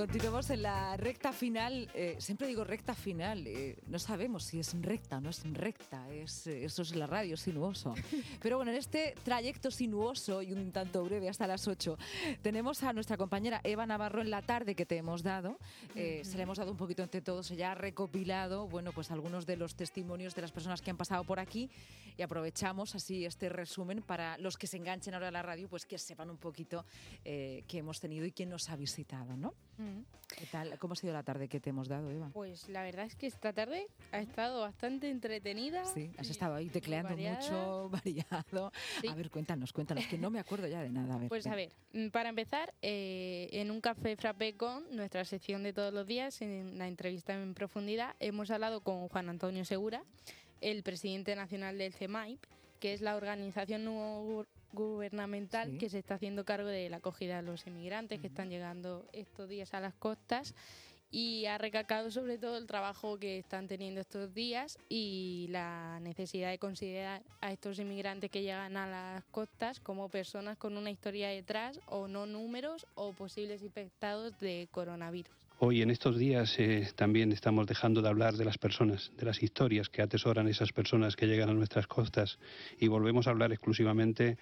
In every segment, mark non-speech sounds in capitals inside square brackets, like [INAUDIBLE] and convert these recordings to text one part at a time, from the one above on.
Continuamos en la recta final. Eh, siempre digo recta final. eh, no sabemos si es recta o no es recta. Es, eh, eso es la radio, sinuoso. [LAUGHS] Pero bueno, en este trayecto sinuoso y un tanto breve hasta las 8, tenemos a nuestra compañera Eva Navarro en la tarde que te hemos dado. Eh, Se le hemos dado un poquito entre todos. Ella ha recopilado, bueno, pues algunos de los testimonios de las personas que han pasado por aquí y aprovechamos así este resumen para los que se enganchen ahora a la radio, pues que sepan un poquito eh, qué hemos tenido y quién nos ha visitado, ¿no? ¿Qué tal? ¿Cómo ha sido la tarde que te hemos dado, Eva? Pues la verdad es que esta tarde ha estado bastante entretenida. Sí, has estado ahí tecleando variada. mucho, [LAUGHS] variado. Sí. A ver, cuéntanos, cuéntanos, que no me acuerdo ya de nada. A ver, Pues a ver, mm, para empezar, eh, en un café frappé con nuestra sección de todos los días, en la entrevista en profundidad, hemos hablado con Juan Antonio Segura, el presidente nacional del CEMAIP, que es la organización no gubernamental Sí. que se está haciendo cargo de la acogida de los inmigrantes que están llegando estos días a las costas y ha recalcado sobre todo el trabajo que están teniendo estos días y la necesidad de considerar a estos inmigrantes que llegan a las costas como personas con una historia detrás o no números o posibles infectados de coronavirus. Hoy en estos días eh, también estamos dejando de hablar de las personas, de las historias que atesoran esas personas que llegan a nuestras costas y volvemos a hablar exclusivamente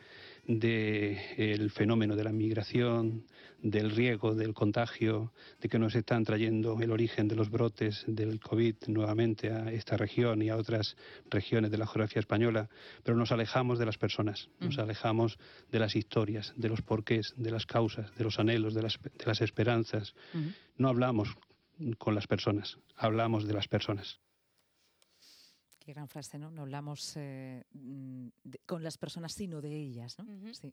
del fenómeno de la migración, del riesgo, del contagio, de que nos están trayendo el origen de los brotes del COVID nuevamente a esta región y a otras regiones de la geografía española, pero nos alejamos de las personas, nos alejamos de las historias, de los porqués, de las causas, de los anhelos, de las, de las esperanzas. Ujú. No hablamos con las personas, hablamos de las personas. Qué gran frase, ¿no? No hablamos eh, de- con las personas, sino de ellas, ¿no? Sí.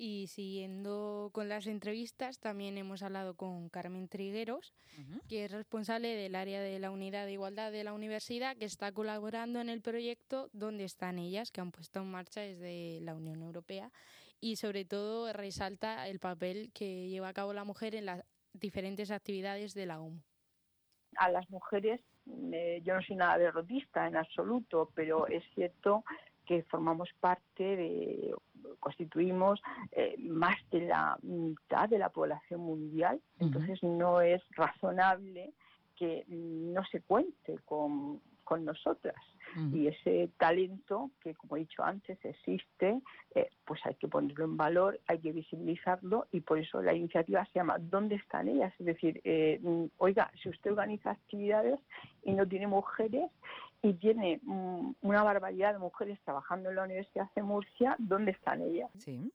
Y siguiendo con las entrevistas, también hemos hablado con Carmen Trigueros, que es responsable del área de la Unidad de Igualdad de la Universidad, que está colaborando en el proyecto Donde están ellas, que han puesto en marcha desde la Unión Europea. Y sobre todo resalta el papel que lleva a cabo la mujer en las diferentes actividades de la OMU. a las mujeres, eh, yo no soy nada derrotista en absoluto, pero es cierto que formamos parte de, constituimos eh, más de la mitad de la población mundial, entonces no es razonable que no se cuente con, con nosotras. Y ese talento que, como he dicho antes, existe, eh, pues hay que ponerlo en valor, hay que visibilizarlo y por eso la iniciativa se llama ¿Dónde están ellas? Es decir, eh, mm, oiga, si usted organiza actividades y no tiene mujeres y tiene mm, una barbaridad de mujeres trabajando en la Universidad de Murcia, ¿dónde están ellas? Sí.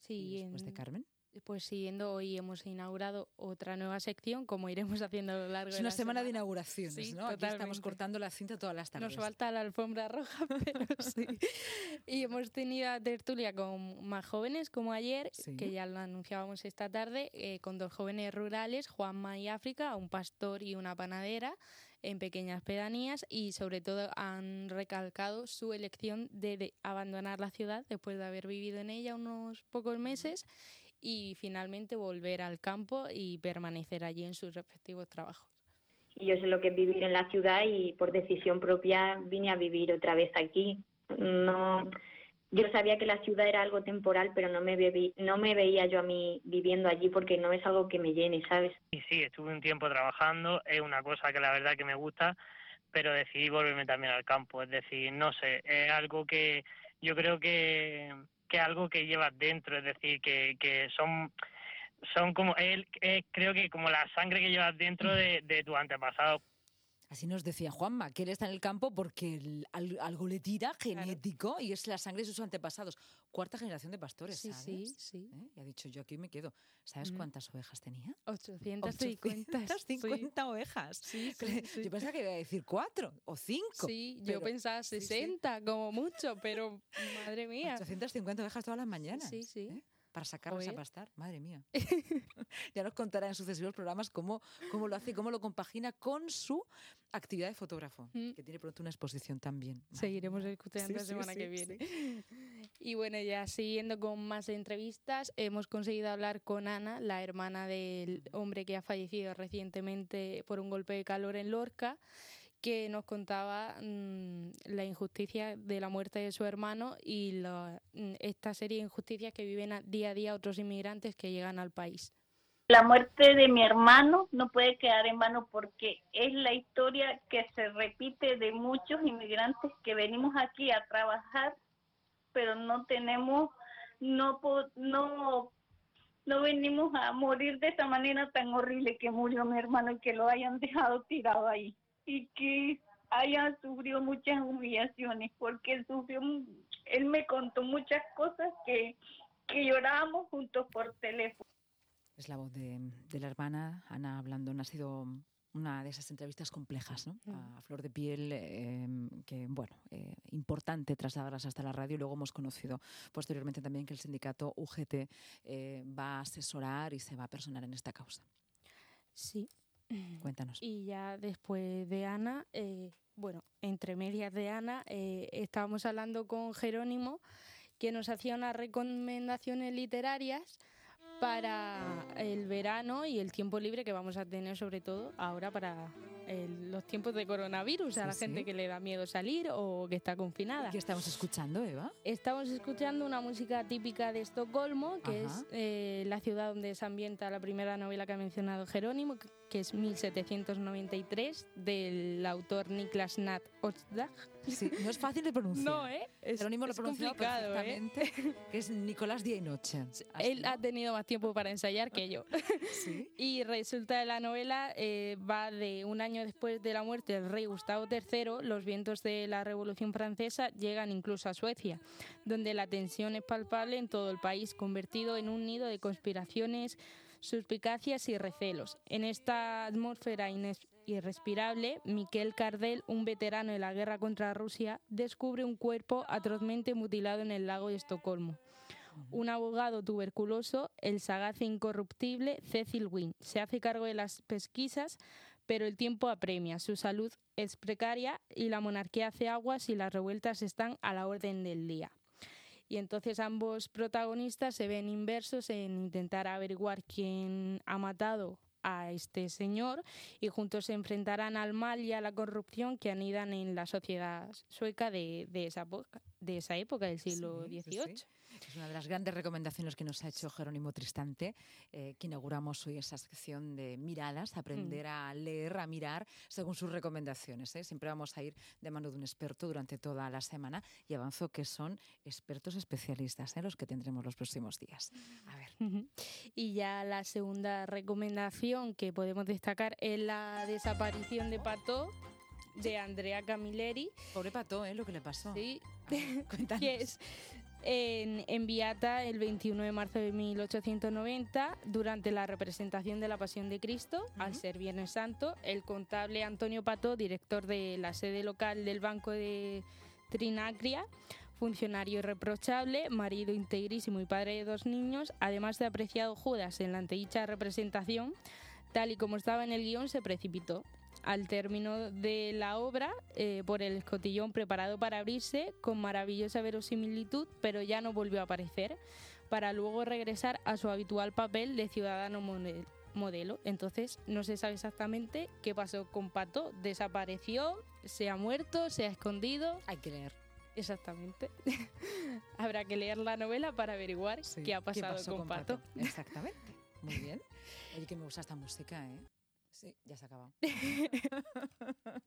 Sí, ¿Y después de en- Carmen? Pues siguiendo, hoy hemos inaugurado otra nueva sección, como iremos haciendo a lo largo Es de una la semana de inauguraciones, Sí, ¿no? Aquí estamos cortando la cinta todas las tardes. Nos falta la alfombra roja, [LAUGHS] pero [LAUGHS] sí. Y hemos tenido a tertulia con más jóvenes, como ayer, Sí. que ya lo anunciábamos esta tarde, eh, con dos jóvenes rurales, Juanma y África, un pastor y una panadera, en pequeñas pedanías, y sobre todo han recalcado su elección de, de abandonar la ciudad después de haber vivido en ella unos pocos meses y finalmente volver al campo y permanecer allí en sus respectivos trabajos. y yo sé lo que es vivir en la ciudad y por decisión propia vine a vivir otra vez aquí. No, yo sabía que la ciudad era algo temporal, pero no me, bebi- no me veía yo a mí viviendo allí porque no es algo que me llene, ¿sabes? Y sí, estuve un tiempo trabajando, es una cosa que la verdad que me gusta, pero decidí volverme también al campo, es decir, no sé, es algo que yo creo que, que algo que llevas dentro, es decir, que, que son son como él creo que como la sangre que llevas dentro de, de tu antepasado Así nos decía Juanma, que él está en el campo porque el- al- algo le tira genético y es la sangre de sus antepasados. Cuarta generación de pastores, Sí, ¿sabes? sí, sí. ¿Eh? Y ha dicho, yo aquí me quedo. ¿Sabes Mm. cuántas ovejas tenía? 850. 850 ovejas. Sí, sí, sí. Yo pensaba que iba a decir cuatro o cinco. Sí, pero yo pensaba sí, sí. 60 como mucho, pero [LAUGHS] madre mía. 850 ovejas todas las mañanas. Sí, sí. ¿eh? Para sacarlas a Joder. pastar, madre mía. [LAUGHS] ya nos contará en sucesivos programas cómo, cómo lo hace, cómo lo compagina con su actividad de fotógrafo, Mm. que tiene pronto una exposición también. Madre Seguiremos mía. escuchando Sí, la semana sí, que sí. viene. Y bueno, ya siguiendo con más entrevistas, hemos conseguido hablar con Ana, la hermana del hombre que ha fallecido recientemente por un golpe de calor en Lorca, que nos contaba mm, la injusticia de la muerte de su hermano y mm, esta serie de injusticias que viven día a día otros inmigrantes que llegan al país. La muerte de mi hermano no puede quedar en vano porque es la historia que se repite de muchos inmigrantes que venimos aquí a trabajar, pero no tenemos, no, no, no venimos a morir de esta manera tan horrible que murió mi hermano y que lo hayan dejado tirado ahí y que haya sufrido muchas humillaciones porque él sufrió, él me contó muchas cosas que, que llorábamos juntos por teléfono. Es la voz de, la hermana Ana hablando, ha sido una de esas entrevistas complejas, ¿no? A flor de piel, em, que, bueno, eh, importante trasladarlas hasta la radio. Luego hemos conocido posteriormente también que el sindicato UGT eh, va a asesorar y se va a personar en esta causa. Sí, Cuéntanos. Y ya después de Ana, eh, bueno, entre medias de Ana, eh, estábamos hablando con Jerónimo, que nos hacía unas recomendaciones literarias para el verano y el tiempo libre que vamos a tener sobre todo ahora para los tiempos de coronavirus, a la gente que le da miedo salir o que está confinada. ¿Qué estamos escuchando, Eva? Estamos escuchando una música típica de Estocolmo, que es eh, la ciudad donde se ambienta la primera novela que ha mencionado Jerónimo, que es 1793, del autor Niklas Nat Ostdag. Sí, no es fácil de pronunciar. No, ¿eh? Es, Jerónimo lo pronuncia ¿eh? perfectamente, que es Nicolás Día y Noche. Él ha tenido más tiempo para ensayar que yo. [LAUGHS] ¿Sí? [LAUGHS] Y resulta que la novela eh, va de un año después de la muerte del rey Gustavo III, los vientos de la Revolución Francesa llegan incluso a Suecia, donde la tensión es palpable en todo el país, convertido en un nido de conspiraciones, suspicacias y recelos. En esta atmósfera irrespirable, Miquel Cardel, un veterano de la guerra contra Rusia, descubre un cuerpo atrozmente mutilado en el lago de Estocolmo. Un abogado tuberculoso, el sagaz e incorruptible Cecil Wynne, se hace cargo de las pesquisas, pero el tiempo apremia, su salud es precaria y la monarquía hace aguas y las revueltas están a la orden del día. Y entonces ambos protagonistas se ven inversos en intentar averiguar quién ha matado a este señor y juntos se enfrentarán al mal y a la corrupción que anidan en la sociedad sueca de, esa, época, de esa época del siglo XVIII. Es una de las grandes recomendaciones que nos ha hecho Jerónimo Tristante, eh, que inauguramos hoy esa sección de miradas, aprender mm. a leer, a mirar según sus recomendaciones. ¿eh? Siempre vamos a ir de mano de un experto durante toda la semana y avanzo que son expertos especialistas ¿eh? los que tendremos los próximos días. A ver. Y ya la segunda recomendación que podemos destacar es la desaparición de Pato de Andrea Camilleri. Pobre Pato, ¿eh? Lo que le pasó. Sí. [LAUGHS] cuéntanos en, Viata el 21 de marzo de 1890, durante la representación de la Pasión de Cristo, al ser Viernes Santo, el contable Antonio Pato, director de la sede local del Banco de Trinacria, funcionario irreprochable, marido integrísimo y padre de dos niños, además de apreciado Judas en la antedicha representación, tal y como estaba en el guion, se precipitó al término de la obra eh, por el escotillón preparado para abrirse con maravillosa verosimilitud, pero ya no volvió a aparecer, para luego regresar a su habitual papel de ciudadano modelo. Entonces no se sabe exactamente qué pasó con Pato. Desapareció, se ha muerto, se ha escondido. Hay que leer. Exactamente. [LAUGHS] Habrá que leer la novela para averiguar qué ha pasado con, Pato. Exactamente. Muy bien. Oye, que me gusta esta música, ¿eh? Sí, ya se ha acabado. [LAUGHS]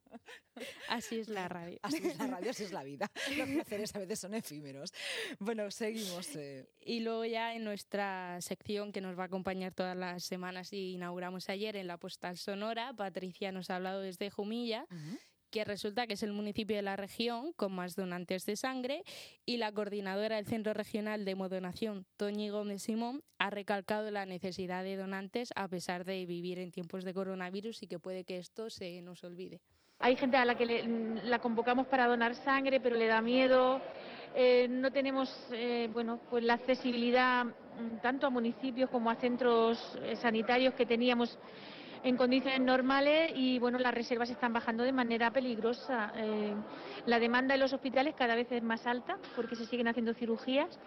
así es la [LAUGHS] radio. Así es la radio, así es la vida. [LAUGHS] Los placeres a veces son efímeros. Bueno, seguimos. Eh. Y luego ya en nuestra sección que nos va a acompañar todas las semanas y inauguramos ayer en la postal sonora, Patricia nos ha hablado desde Jumilla que resulta que es el municipio de la región con más donantes de sangre y la coordinadora del Centro Regional de Modonación, Toñi Gómez Simón, ha recalcado la necesidad de donantes a pesar de vivir en tiempos de coronavirus y que puede que esto se nos olvide. Hay gente a la que la convocamos para donar sangre, pero le da miedo. Eh, no tenemos eh, bueno, pues la accesibilidad mm, tanto a municipios como a centros eh, sanitarios que teníamos en condiciones normales y bueno, las reservas están bajando de manera peligrosa. Eh, la demanda en los hospitales cada vez es más alta porque se siguen haciendo cirugías,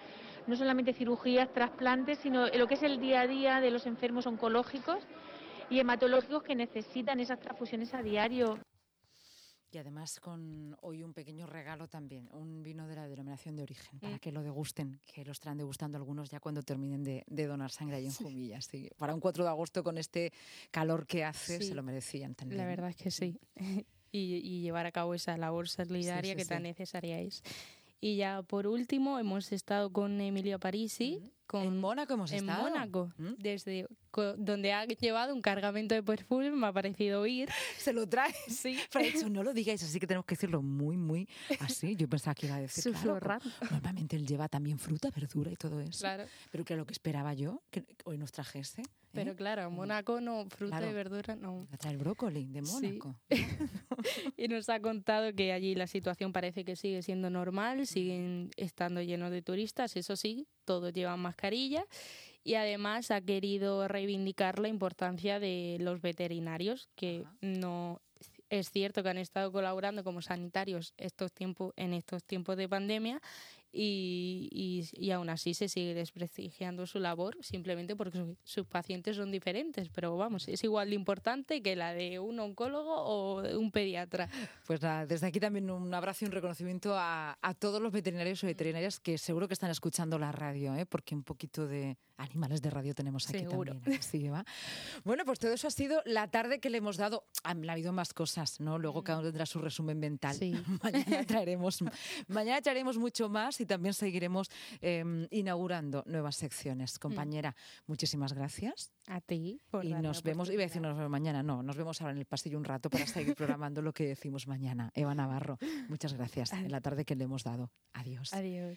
no solamente cirugías, trasplantes, sino lo que es el día a día de los enfermos oncológicos y hematológicos que necesitan esas transfusiones a diario. Y además con hoy un pequeño regalo también, un vino de la denominación de origen, para Mm. que lo degusten, que lo estarán degustando algunos ya cuando terminen de, de donar sangre ahí en Jumillas. Sí. Para un 4 de agosto con este calor que hace, Sí. se lo merecían también. La verdad es que sí. [LAUGHS] y, y llevar a cabo esa labor solidaria sí, que tan necesaria es. Y ya por último hemos estado con Emilio Parisi. Con, En Mónaco hemos en estado. Mónaco, ¿Mm? desde donde ha llevado un cargamento de perfume, me ha parecido oír. [LAUGHS] Se lo trae. Sí. [LAUGHS] Pero dicho, no lo digáis, así que tenemos que decirlo muy, muy así. Yo pensaba que iba a decir, claro, pues, normalmente él lleva también fruta, verdura y todo eso. Claro. Pero que lo que esperaba yo, que hoy nos trajese. ¿eh? Pero claro, Mónaco no, fruta Claro. y verdura no. A traer brócoli de Sí. Mónaco. [LAUGHS] Y nos ha contado que allí la situación parece que sigue siendo normal, siguen estando llenos de turistas, eso sí, todos llevan mascarilla. Y además ha querido reivindicar la importancia de los veterinarios, que Ajá. no es cierto que han estado colaborando como sanitarios estos tiempos, en estos tiempos de pandemia y, y, y aún así se sigue desprestigiando su labor simplemente porque su- sus pacientes son diferentes. Pero vamos, es igual de importante que la de un oncólogo o de un pediatra. Pues nada, desde aquí también un abrazo y un reconocimiento a, a todos los veterinarios y veterinarias que seguro que están escuchando la radio, ¿eh? porque un poquito de animales de radio tenemos aquí Seguro. también. Así va. Bueno, pues todo eso ha sido la tarde que le hemos dado. Ha habido más cosas, ¿no? Luego cada uno tendrá su resumen mental. Sí. [LAUGHS] mañana traeremos, mañana traeremos mucho más y también seguiremos eh, inaugurando nuevas secciones. Compañera, muchísimas gracias. A ti. Por Y nos vemos, iba a decir nos vemos mañana, no, nos vemos ahora en el pasillo un rato para seguir programando lo que decimos mañana. Eva Navarro, muchas gracias en la tarde que le hemos dado. Adiós. Adiós.